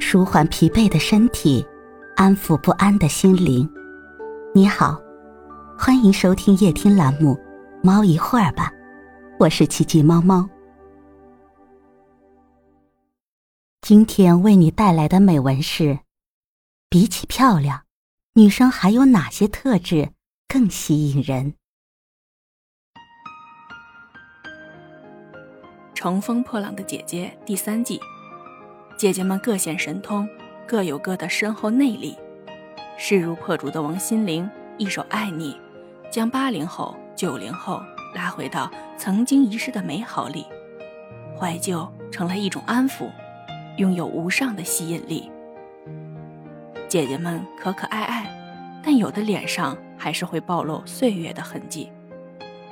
舒缓疲惫的身体，安抚不安的心灵。你好，欢迎收听夜听栏目《猫一会儿吧》，我是奇迹猫猫。今天为你带来的美文是：比起漂亮，女生还有哪些特质更吸引人？《乘风破浪的姐姐》第三季，姐姐们各显神通，各有各的深厚内力。势如破竹的王心凌一首《爱你》，将八零后、九零后拉回到曾经遗失的美好里，怀旧成了一种安抚，拥有无上的吸引力。姐姐们可可爱爱，但有的脸上还是会暴露岁月的痕迹，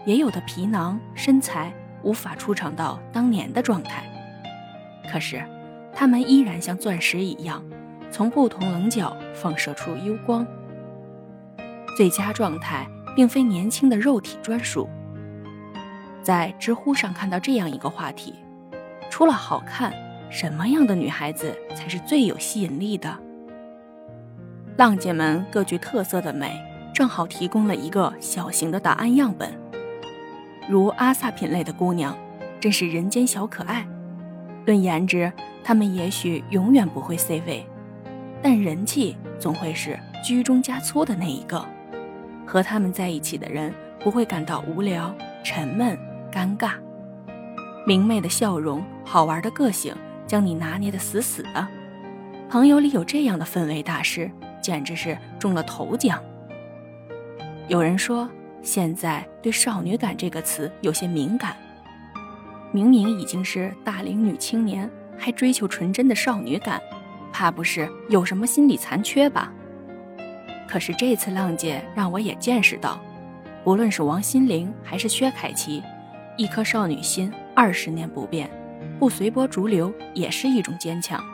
也有的皮囊身材。无法出场到当年的状态，可是，他们依然像钻石一样，从不同棱角放射出幽光。最佳状态并非年轻的肉体专属。在知乎上看到这样一个话题：除了好看，什么样的女孩子才是最有吸引力的？浪姐们各具特色的美，正好提供了一个小型的答案样本。如阿萨品类的姑娘，真是人间小可爱。论颜值，他们也许永远不会 C 位，但人气总会是居中加粗的那一个。和他们在一起的人不会感到无聊、沉闷、尴尬。明媚的笑容，好玩的个性，将你拿捏得死死的。朋友里有这样的氛围大师，简直是中了头奖。有人说。现在对“少女感”这个词有些敏感，明明已经是大龄女青年，还追求纯真的少女感，怕不是有什么心理残缺吧？可是这次浪姐让我也见识到，不论是王心凌还是薛凯琪，一颗少女心二十年不变，不随波逐流也是一种坚强。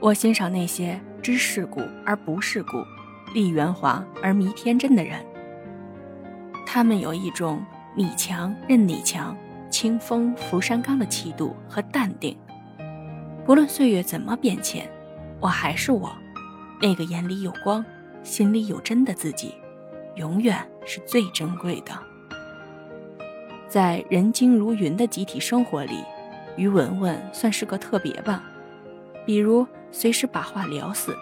我欣赏那些知世故而不世故，立圆滑而迷天真的人。他们有一种你强任你强，清风拂山岗的气度和淡定。不论岁月怎么变迁，我还是我，那个眼里有光、心里有真的自己，永远是最珍贵的。在人精如云的集体生活里，于文文算是个特别吧，比如随时把话聊死。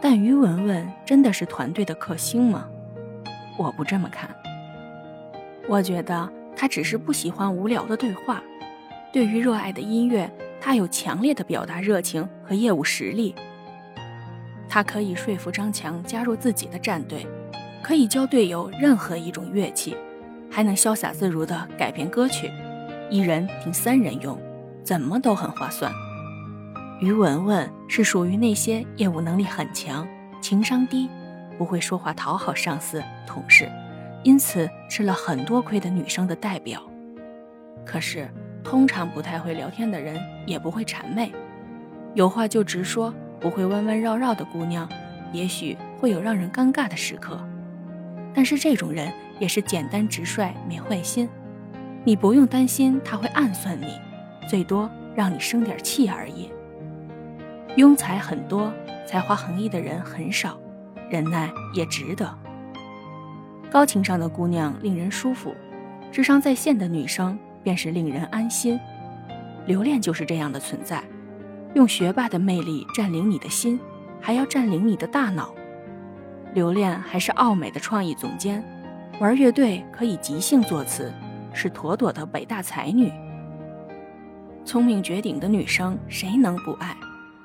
但于文文真的是团队的克星吗？我不这么看。我觉得他只是不喜欢无聊的对话。对于热爱的音乐，他有强烈的表达热情和业务实力。他可以说服张强加入自己的战队，可以教队友任何一种乐器，还能潇洒自如地改编歌曲，一人顶三人用，怎么都很划算。于文文是属于那些业务能力很强、情商低、不会说话讨好上司同事。因此吃了很多亏的女生的代表，可是通常不太会聊天的人也不会谄媚，有话就直说，不会弯弯绕绕的姑娘，也许会有让人尴尬的时刻。但是这种人也是简单直率，没坏心，你不用担心他会暗算你，最多让你生点气而已。庸才很多，才华横溢的人很少，忍耐也值得。高情商的姑娘令人舒服，智商在线的女生便是令人安心。留恋就是这样的存在，用学霸的魅力占领你的心，还要占领你的大脑。留恋还是奥美的创意总监，玩乐队可以即兴作词，是妥妥的北大才女。聪明绝顶的女生谁能不爱？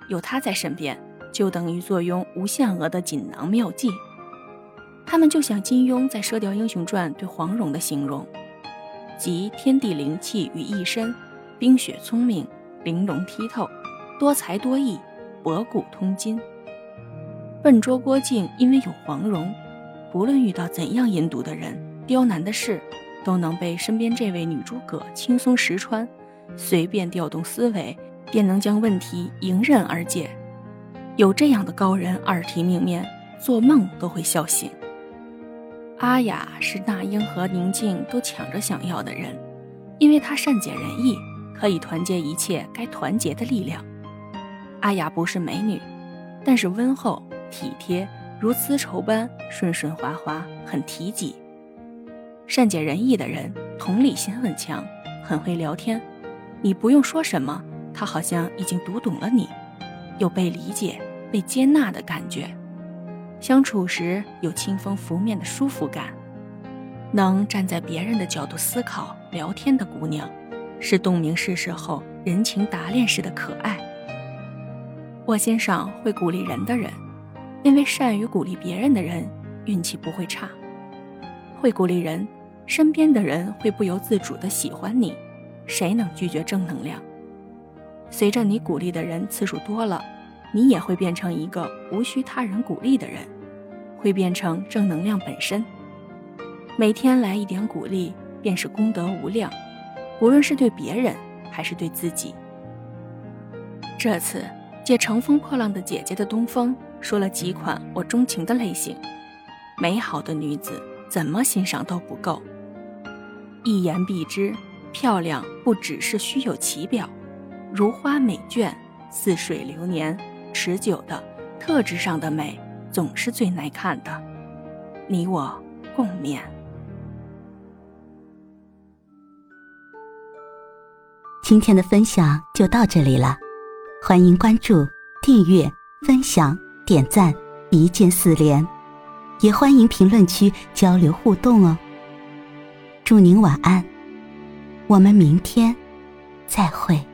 有她在身边，就等于坐拥无限额的锦囊妙计。他们就像金庸在《射雕英雄传》对黄蓉的形容，集天地灵气于一身，冰雪聪明，玲珑剔透，多才多艺，博古通今。笨拙郭靖因为有黄蓉，不论遇到怎样阴毒的人、刁难的事，都能被身边这位女诸葛轻松识穿，随便调动思维，便能将问题迎刃而解。有这样的高人耳提命面，做梦都会笑醒。阿雅是那英和宁静都抢着想要的人，因为她善解人意，可以团结一切该团结的力量。阿雅不是美女，但是温厚体贴，如丝绸般顺顺滑滑，很提己。善解人意的人，同理心很强，很会聊天。你不用说什么，他好像已经读懂了你，有被理解、被接纳的感觉。相处时有清风拂面的舒服感。能站在别人的角度思考、聊天的姑娘，是洞明世事后人情打脸时的可爱。我欣赏会鼓励人的人，因为善于鼓励别人的人，运气不会差。会鼓励人。身边的人会不由自主的喜欢你，谁能拒绝正能量？随着你鼓励的人次数多了，你也会变成一个无需他人鼓励的人，会变成正能量本身。每天来一点鼓励，便是功德无量，无论是对别人还是对自己。这次借乘风破浪的姐姐的东风，说了几款我钟情的类型。美好的女子，怎么欣赏都不够。一言蔽之，漂亮不只是虚有其表，如花美眷，似水流年，持久的特质上的美，总是最耐看的。你我共勉。今天的分享就到这里了，欢迎关注、订阅、分享、点赞，一键四连，也欢迎评论区交流互动哦。祝您晚安，我们明天再会。